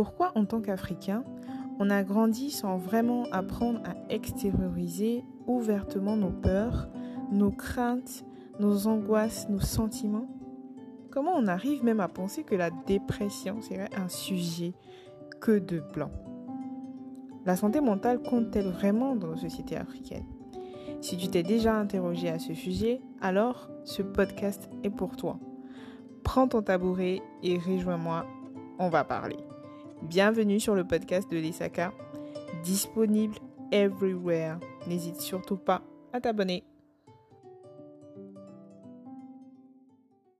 Pourquoi en tant qu'Africain, on a grandi sans vraiment apprendre à extérioriser ouvertement nos peurs, nos craintes, nos angoisses, nos sentiments? Comment on arrive même à penser que la dépression serait un sujet que de blanc? La santé mentale compte-t-elle vraiment dans nos sociétés africaines? Si tu t'es déjà interrogé à ce sujet, alors ce podcast est pour toi. Prends ton tabouret et rejoins-moi, on va parler. Bienvenue sur le podcast de l'Isaka, disponible everywhere. N'hésite surtout pas à t'abonner.